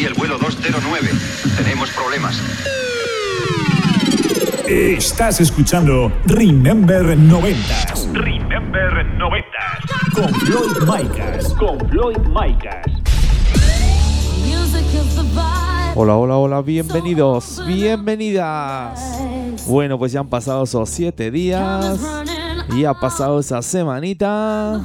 Aquí el vuelo 209. Tenemos problemas. Estás escuchando Remember 90 Remember 90. con Floyd Micas. Con Floyd Micas. Hola, hola, hola, bienvenidos, bienvenidas. Bueno, pues ya han pasado esos siete días y ha pasado esa semanita.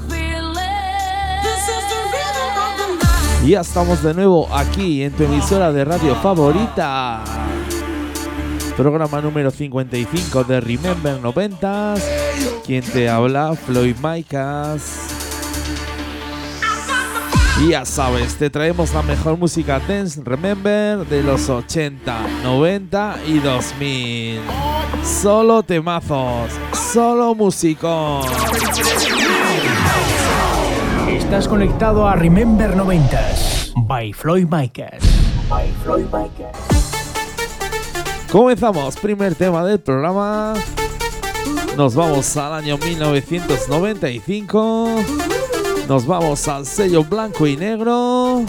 Ya estamos de nuevo aquí en tu emisora de radio favorita. Programa número 55 de Remember 90 Quien te habla, Floyd Micas. Y ya sabes, te traemos la mejor música dance remember de los 80, 90 y 2000. Solo temazos, solo musicón. Estás conectado a Remember 90s by Floyd Micas. By Floyd Micas. Comenzamos, primer tema del programa. Nos vamos al año 1995. Nos vamos al sello blanco y negro.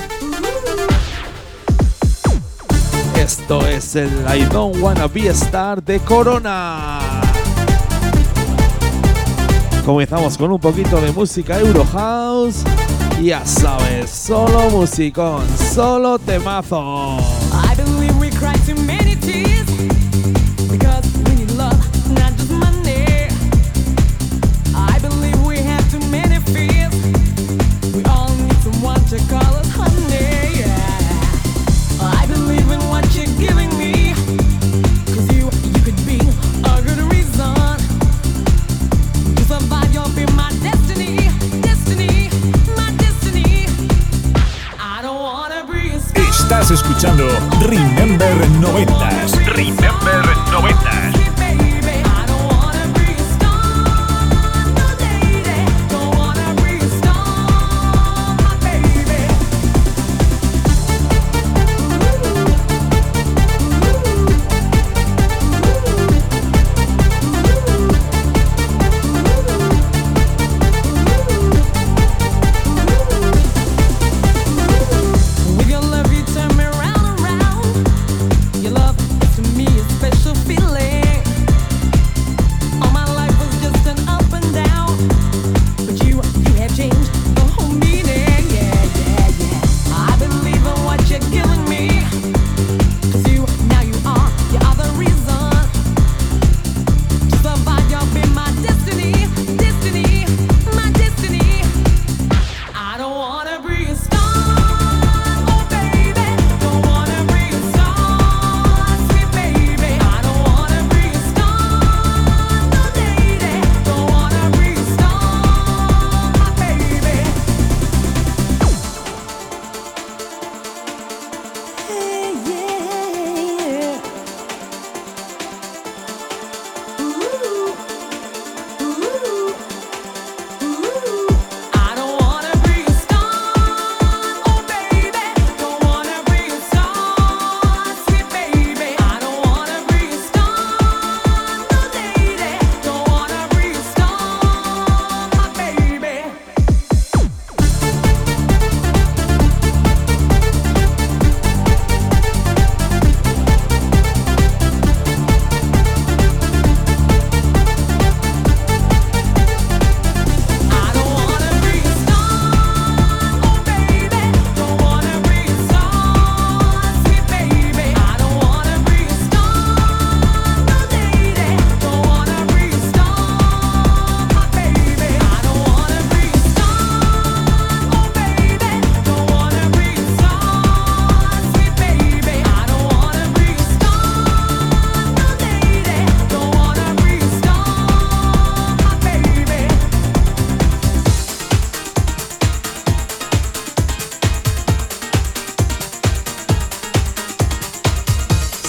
Esto es el I Don't Wanna Be a Star de Corona. Comenzamos con un poquito de música Euro House. Ya sabes, solo musicón, solo temazo.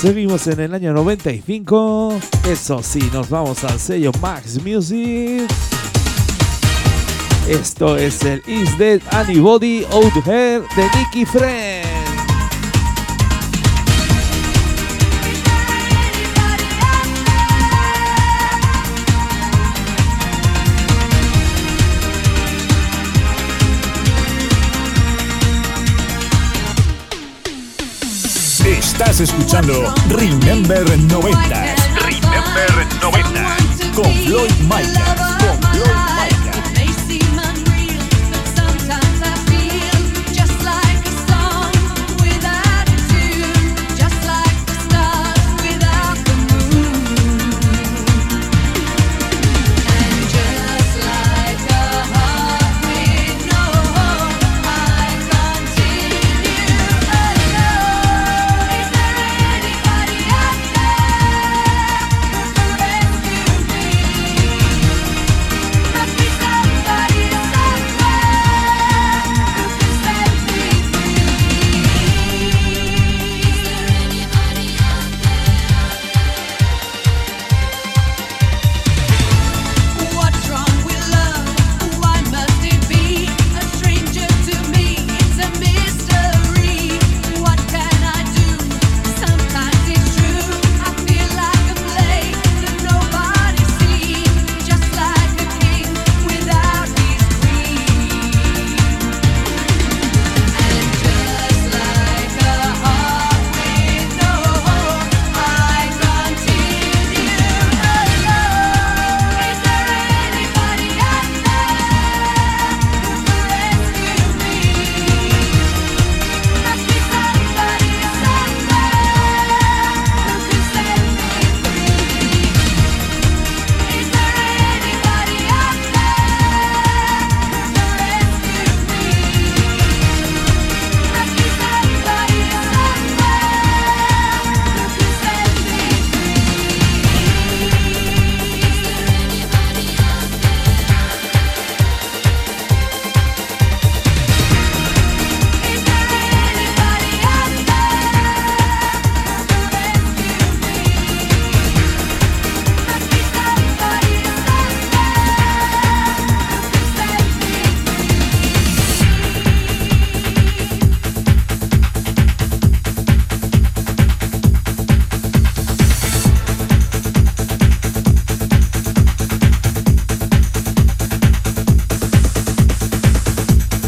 Seguimos en el año 95. Eso sí, nos vamos al sello Max Music. Esto es el Is Dead Anybody Out Here de Nicky Friend. Estás escuchando Remember 90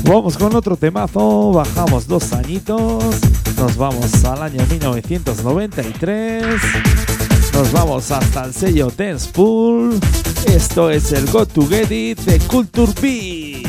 Vamos con otro temazo, bajamos dos añitos, nos vamos al año 1993, nos vamos hasta el sello Dance Pool. Esto es el Go to Get It de Culture Beat.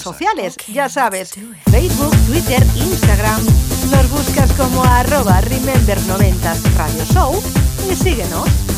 Redes sociales, ya sabes, Facebook, Twitter, Instagram. Nos buscas como arroba Remember90s Radio Show y síguenos.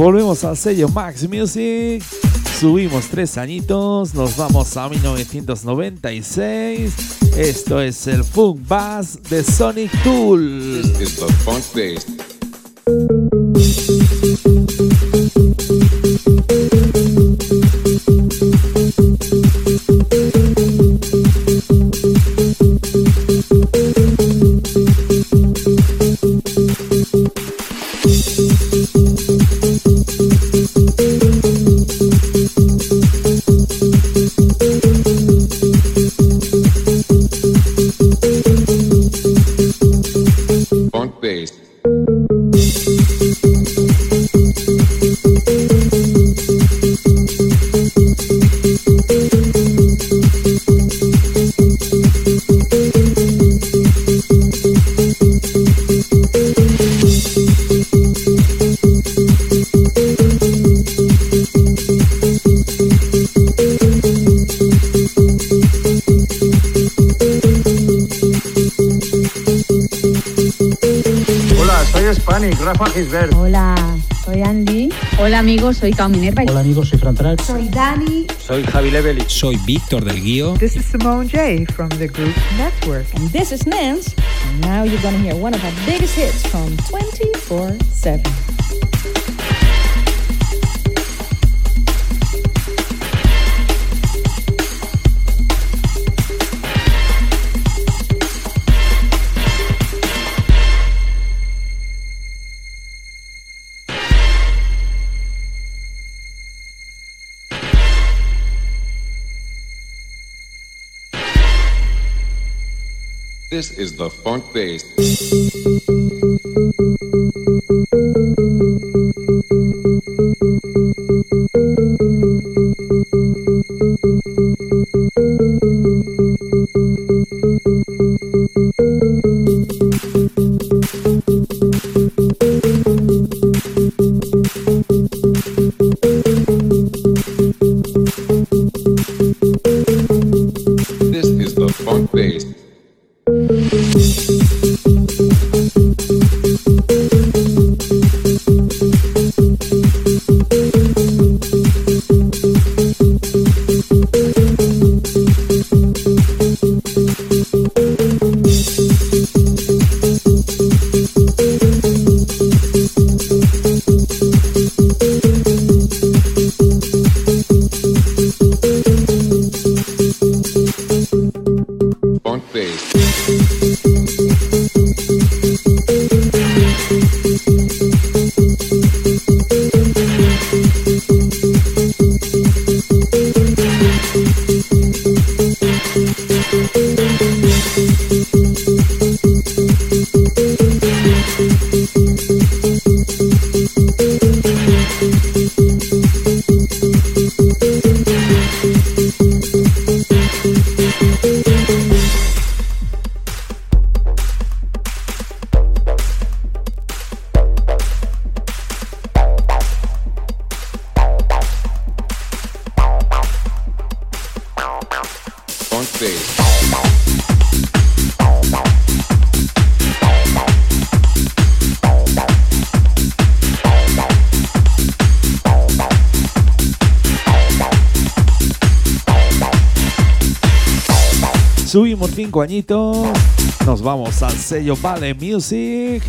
Volvemos al sello Max Music. Subimos tres añitos. Nos vamos a 1996. Esto es el Funk Bass de Sonic Tool. is the. Funk soy Rafa Gisbert. Hola, soy Andy. Hola amigos, soy Cao Minerva. Hola amigos, soy Fran Trax. Soy Dani. Soy Javi Leveli. Soy Víctor del Guío. This is Simone J from the group Network. And this is Nance. And now you're gonna hear one of our biggest hits from 24-7. This is the funk bass. Cinco. Nos vamos al sello Vale Music.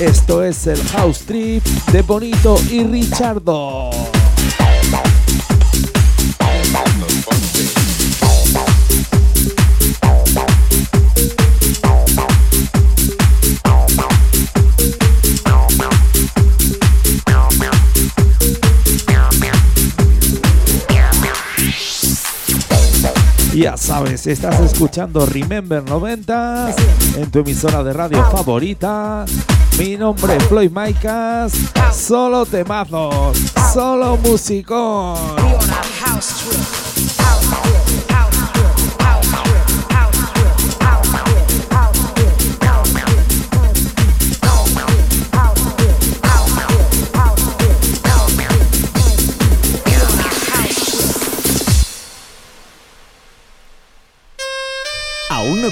Esto es el House Trip de Bonito y Richardo. Ya sabes, estás escuchando Remember 90 en tu emisora de radio favorita. Mi nombre es Floyd Maicas. Solo temazos, solo musicón.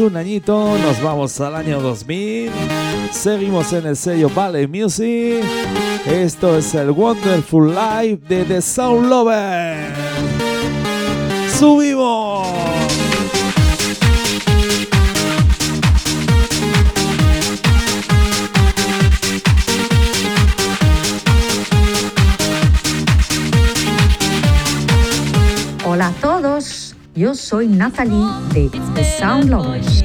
un añito, nos vamos al año 2000. Seguimos en el sello Valley Music. Esto es el Wonderful Life de The Sound Lover. ¡Subimos! Yo soy Nathalie de The Sound Lovers.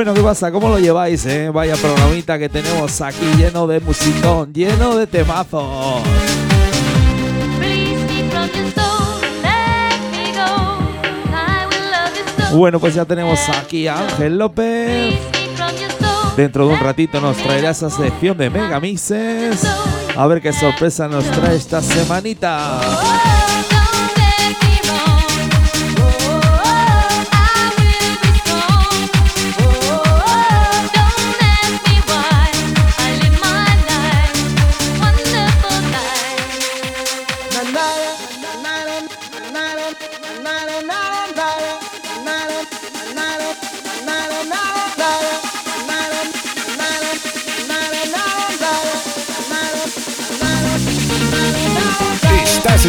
Bueno, ¿qué pasa? ¿Cómo lo lleváis, eh? Vaya programita que tenemos aquí lleno de musicón, lleno de temazos. Bueno, pues ya tenemos aquí a Ángel López. Dentro de un ratito nos traerá esa sección de megamixes. A ver qué sorpresa nos trae esta semanita.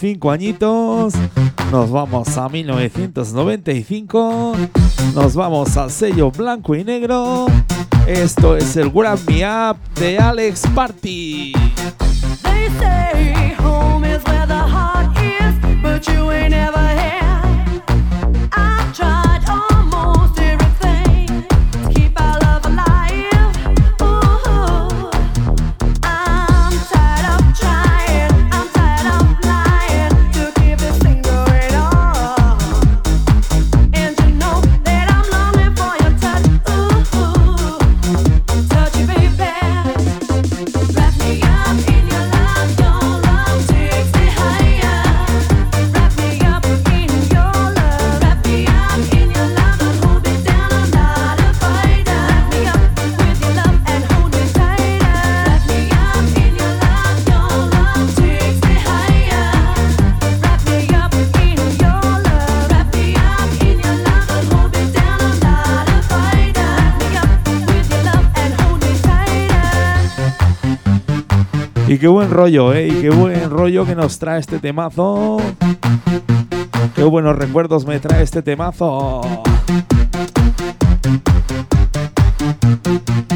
Cinco añitos, nos vamos a 1995, nos vamos al sello blanco y negro. Esto es el Grab Me Up de Alex Party. They say home is where the heart is, but you qué buen rollo, ¿eh? Qué buen rollo que nos trae este temazo. Qué buenos recuerdos me trae este temazo.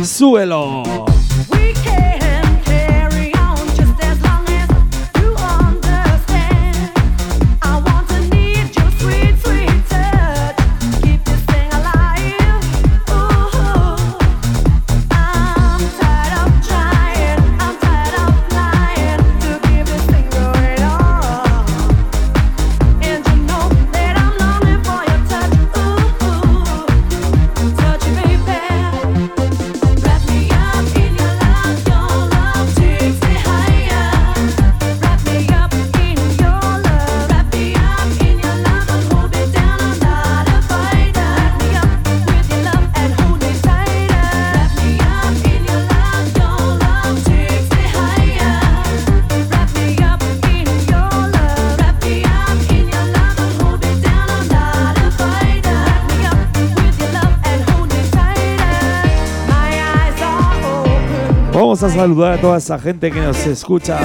Súbelo. A saludar a toda esa gente que nos escucha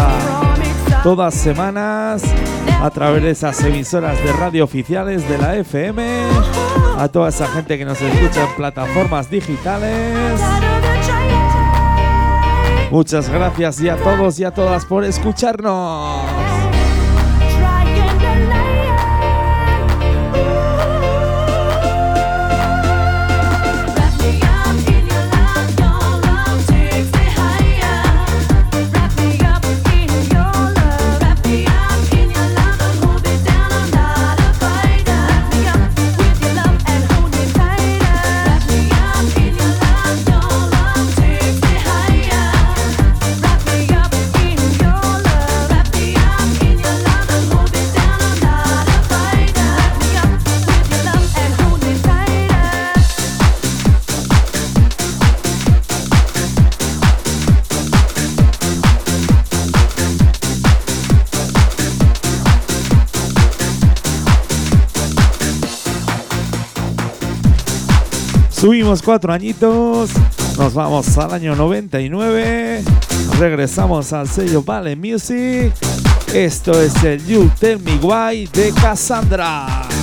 todas semanas a través de esas emisoras de radio oficiales de la FM, a toda esa gente que nos escucha en plataformas digitales. Muchas gracias y a todos y a todas por escucharnos. Subimos cuatro añitos, nos vamos al año 99, regresamos al sello Vale Music. Esto es el You Tell Me Why de Cassandra.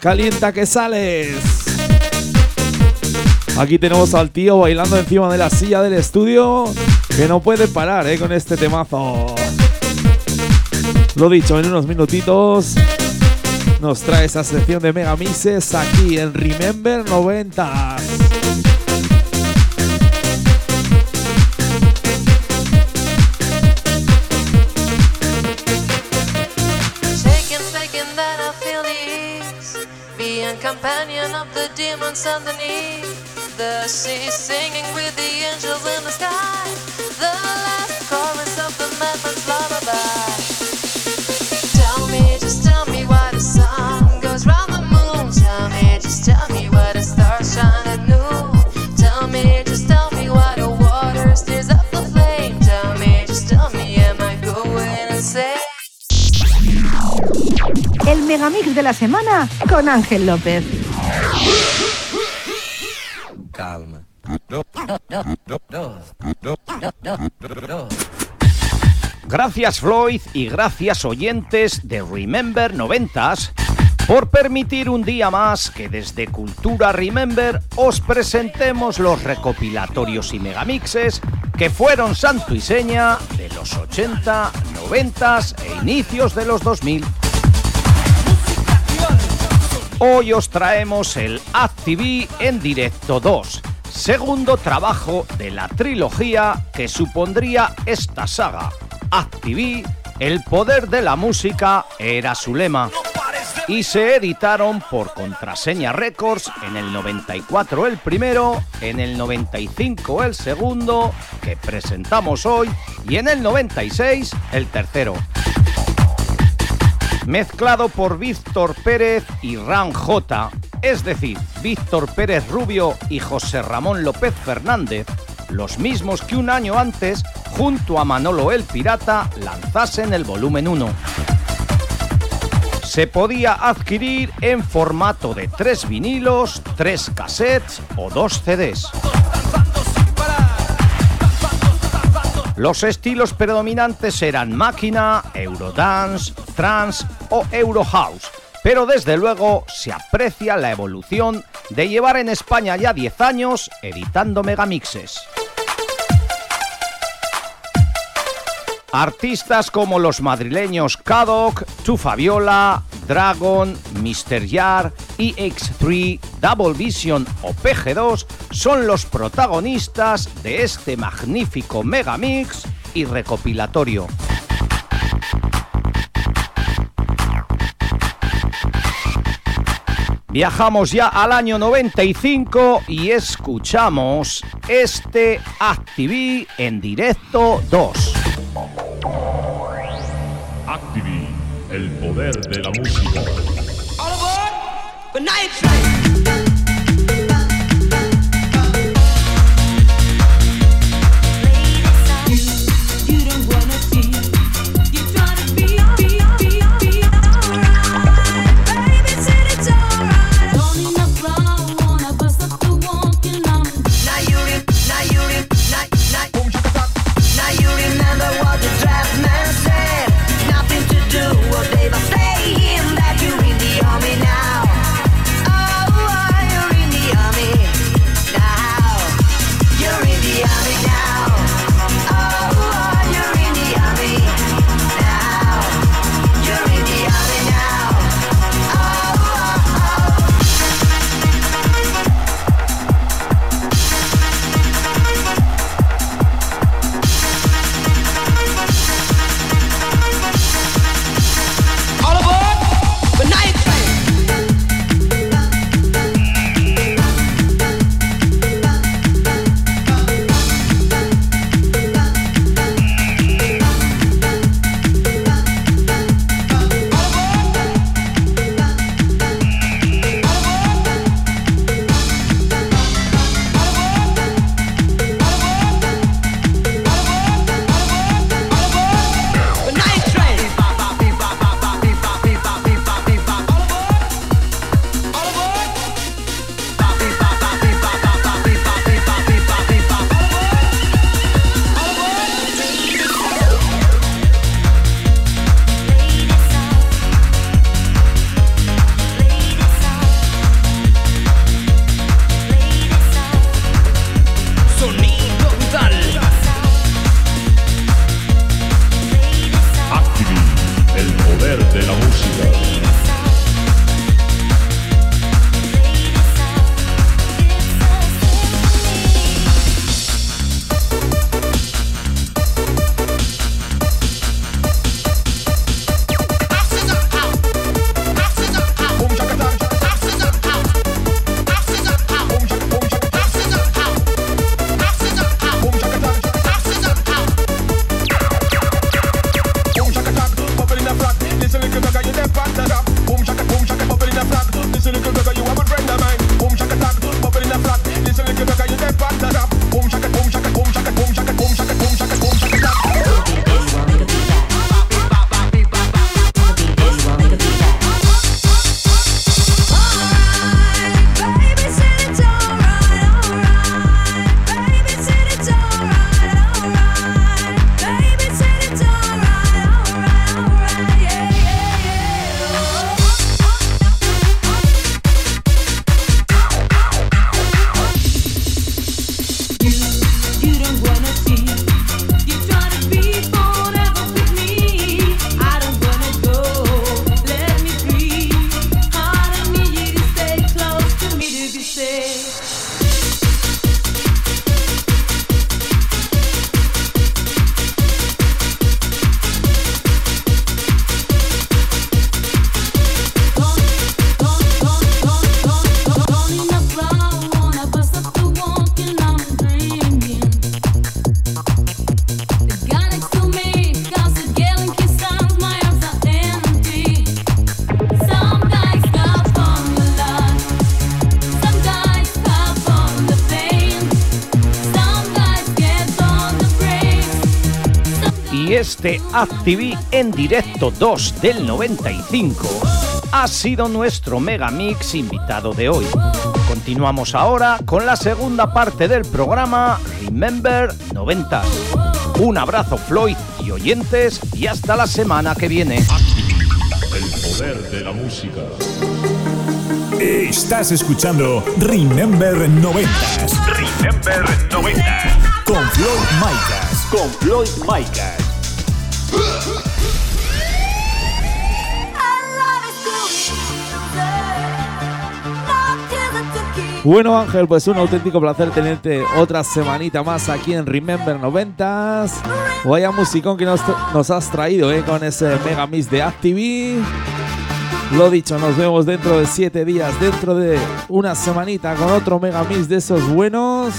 Calienta que sales. Aquí tenemos al tío bailando encima de la silla del estudio que no puede parar eh, con este temazo. Lo dicho, en unos minutitos nos trae esa sección de Megamixes aquí en Remember 90. Companion of the demons underneath the sea, singing with the angels in the sky. The last chorus of the madman's El megamix de la semana con Ángel López. Calma. Gracias Floyd y gracias oyentes de Remember 90s por permitir un día más que desde Cultura Remember os presentemos los recopilatorios y megamixes que fueron santo y seña de los 80, 90 e inicios de los 2000. Hoy os traemos el ActV en directo 2, segundo trabajo de la trilogía que supondría esta saga. ActV, el poder de la música era su lema. Y se editaron por Contraseña Records en el 94 el primero, en el 95 el segundo, que presentamos hoy, y en el 96 el tercero mezclado por Víctor Pérez y Ran J, es decir, Víctor Pérez Rubio y José Ramón López Fernández, los mismos que un año antes, junto a Manolo el Pirata, lanzasen el volumen 1. Se podía adquirir en formato de tres vinilos, tres cassettes o dos CDs. Los estilos predominantes eran máquina, Eurodance, trance o Eurohouse, pero desde luego se aprecia la evolución de llevar en España ya 10 años editando megamixes. Artistas como los madrileños Kadok, Tu Fabiola, Dragon, Mr. Yar, EX3, Double Vision o PG2 son los protagonistas de este magnífico megamix y recopilatorio. Viajamos ya al año 95 y escuchamos este Activi en directo 2. Activi, el poder de la música. Activi en directo 2 del 95 ha sido nuestro megamix invitado de hoy. Continuamos ahora con la segunda parte del programa Remember 90. Un abrazo Floyd y oyentes y hasta la semana que viene. El poder de la música. Estás escuchando Remember 90 Remember 90. con Floyd Micas. Con Floyd Micas. Bueno Ángel, pues un auténtico placer tenerte otra semanita más aquí en Remember 90s. Vaya musicón que nos, has traído eh, con ese mega mix de Activi. Lo dicho, nos vemos dentro de 7 días, dentro de una semanita con otro mega mix de esos buenos.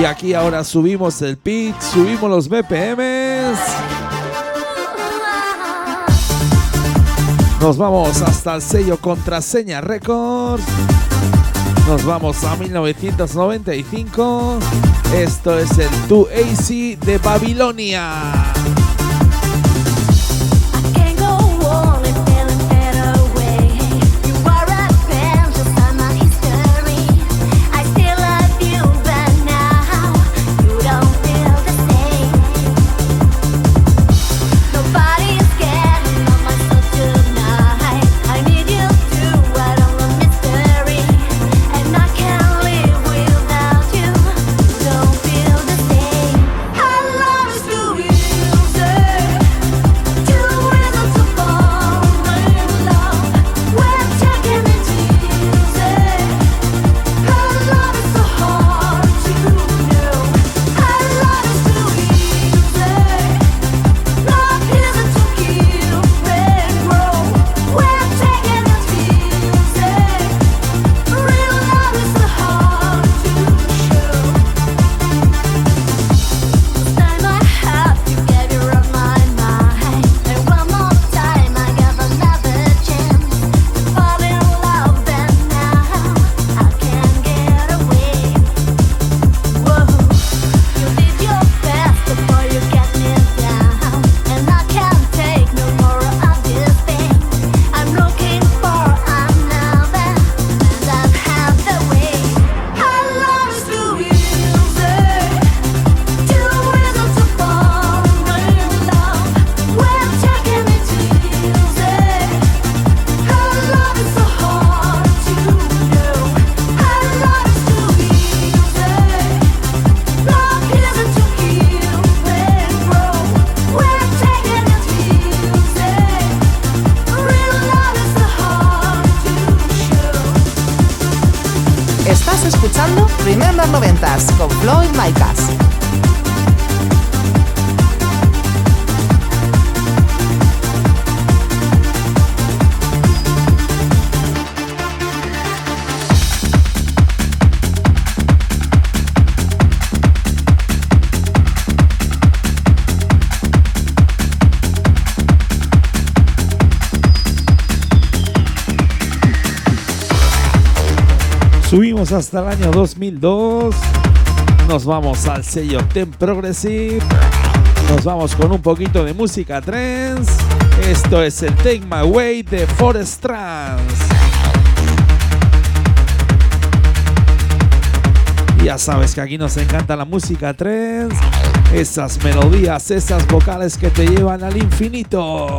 Y aquí ahora subimos el pitch, subimos los BPMs. Nos vamos hasta el sello Contraseña Records. Nos vamos a 1995. Esto es el 2AC de Babilonia. Hasta el año 2002. Nos vamos al sello Ten Progressive. Nos vamos con un poquito de música trance. Esto es el Take My Way de Forest Trance. Ya sabes que aquí nos encanta la música trance. Esas melodías, esas vocales que te llevan al infinito.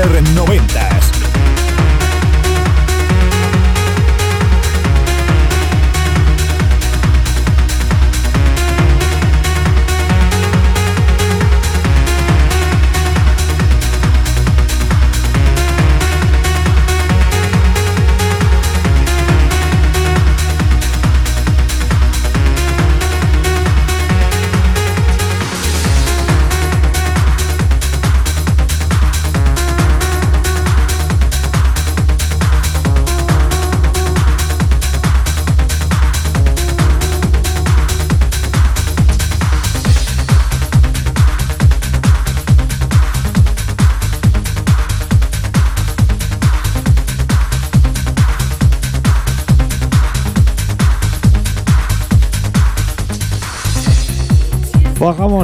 Remember 90s.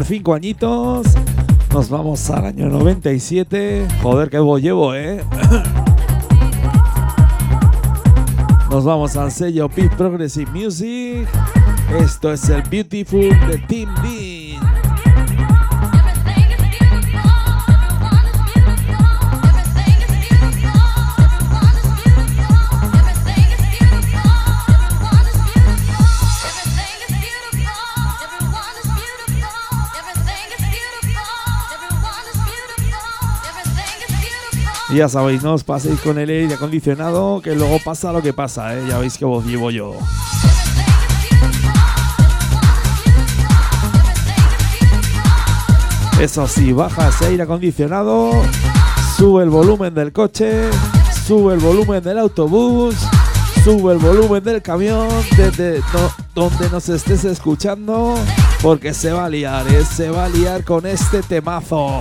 Cinco añitos. Nos vamos al año 97. Joder, qué voz llevo, ¿eh? Nos vamos al sello Peak Progressive Music. Esto es el Beautiful de Team Dean. Ya sabéis, no os paséis con el aire acondicionado, que luego pasa lo que pasa, ¿eh? Ya veis que voz llevo yo. Eso sí, baja ese aire acondicionado, sube el volumen del coche, sube el volumen del autobús, sube el volumen del camión, desde do- donde nos estés escuchando, porque se va a liar, ¿eh? se va a liar con este temazo.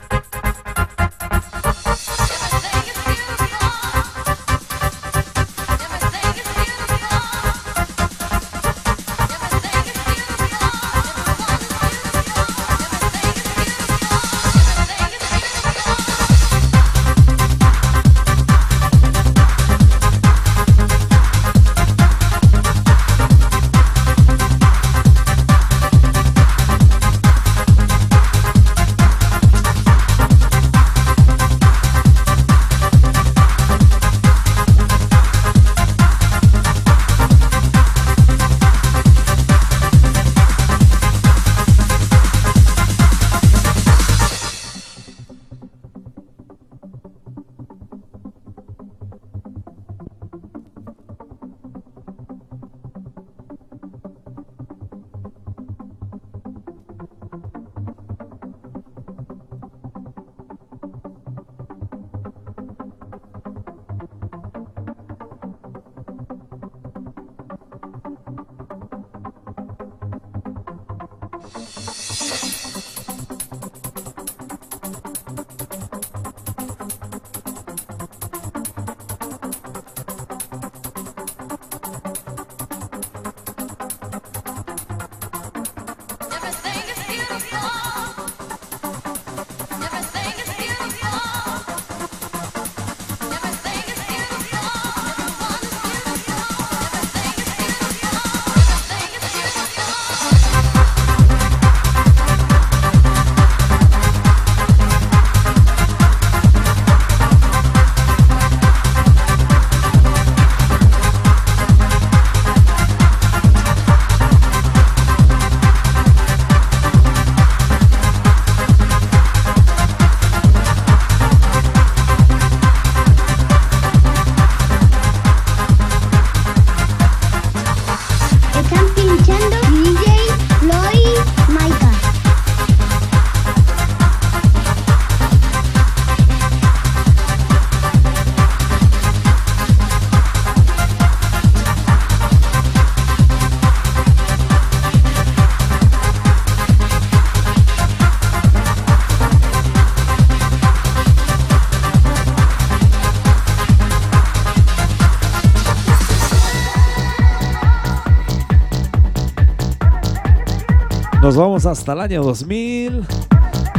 Nos vamos hasta el año 2000.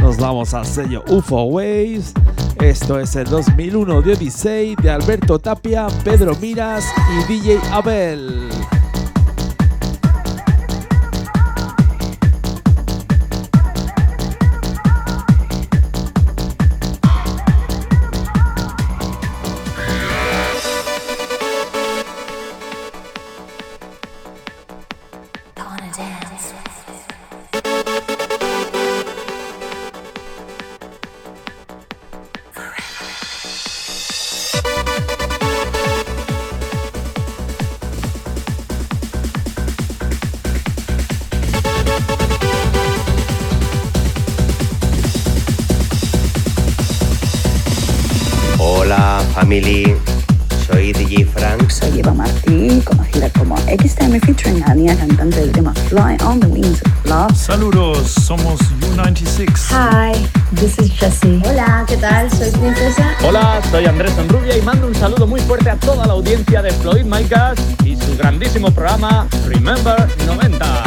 Nos vamos al sello UFO Waves. Esto es el 2001 de Odyssey de Alberto Tapia, Pedro Miras y DJ Abel. Soy Andrés Enrubia y mando un saludo muy fuerte a toda la audiencia de Floyd Micas y su grandísimo programa Remember 90.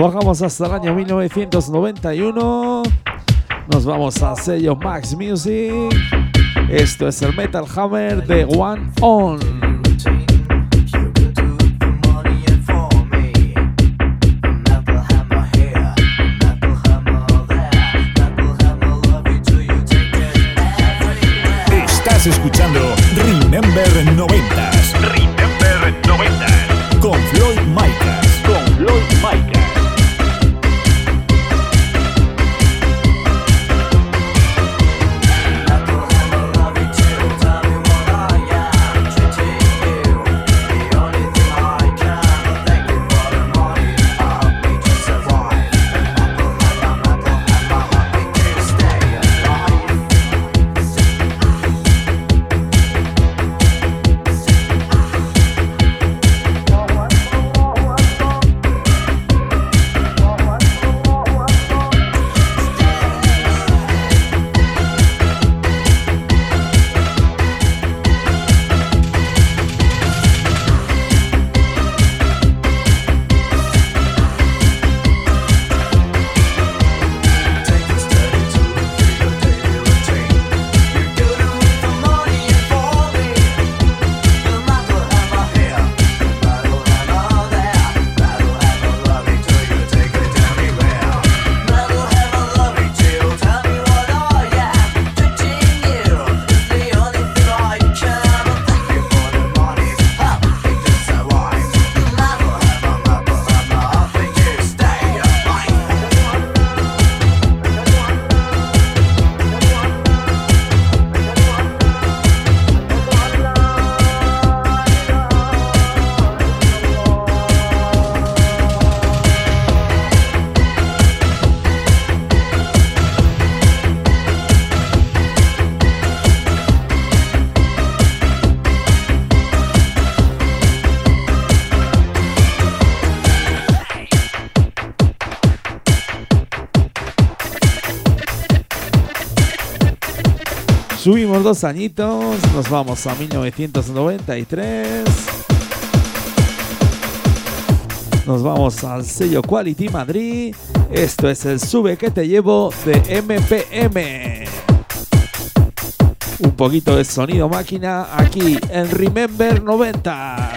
Bajamos hasta el año 1991. Nos vamos al sello Max Music. Esto es el Metal Hammer de One On. Estás escuchando Dos añitos, nos vamos a 1993. Nos vamos al sello Quality Madrid. Esto es el Sube que te llevo de MPM. Un poquito de sonido máquina aquí en Remember 90s.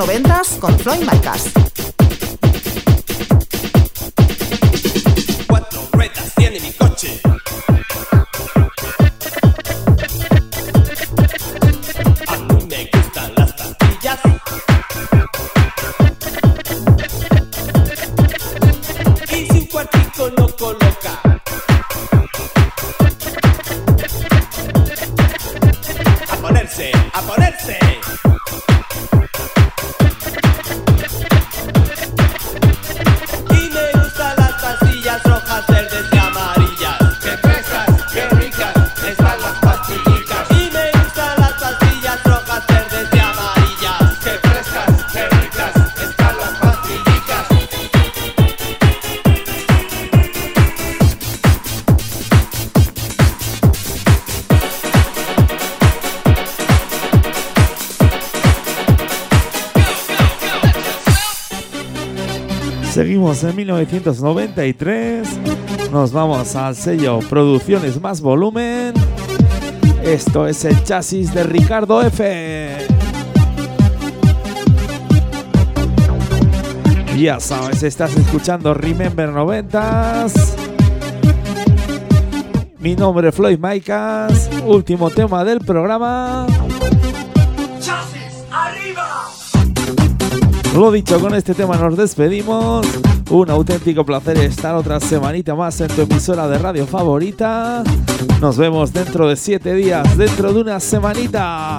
90s con Floyd Micas. Seguimos en 1993. Nos vamos al sello Producciones Más Volumen. Esto es el chasis de Ricardo F. Ya sabes, estás escuchando Remember 90s. Mi nombre es Floyd Maicas. Último tema del programa. Lo dicho, con este tema nos despedimos. Un auténtico placer estar otra semanita más en tu emisora de radio favorita. Nos vemos dentro de siete días, dentro de una semanita.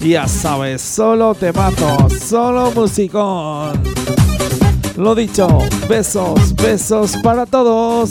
Ya sabes, solo temazos, solo musicón. Lo dicho, besos, besos para todos.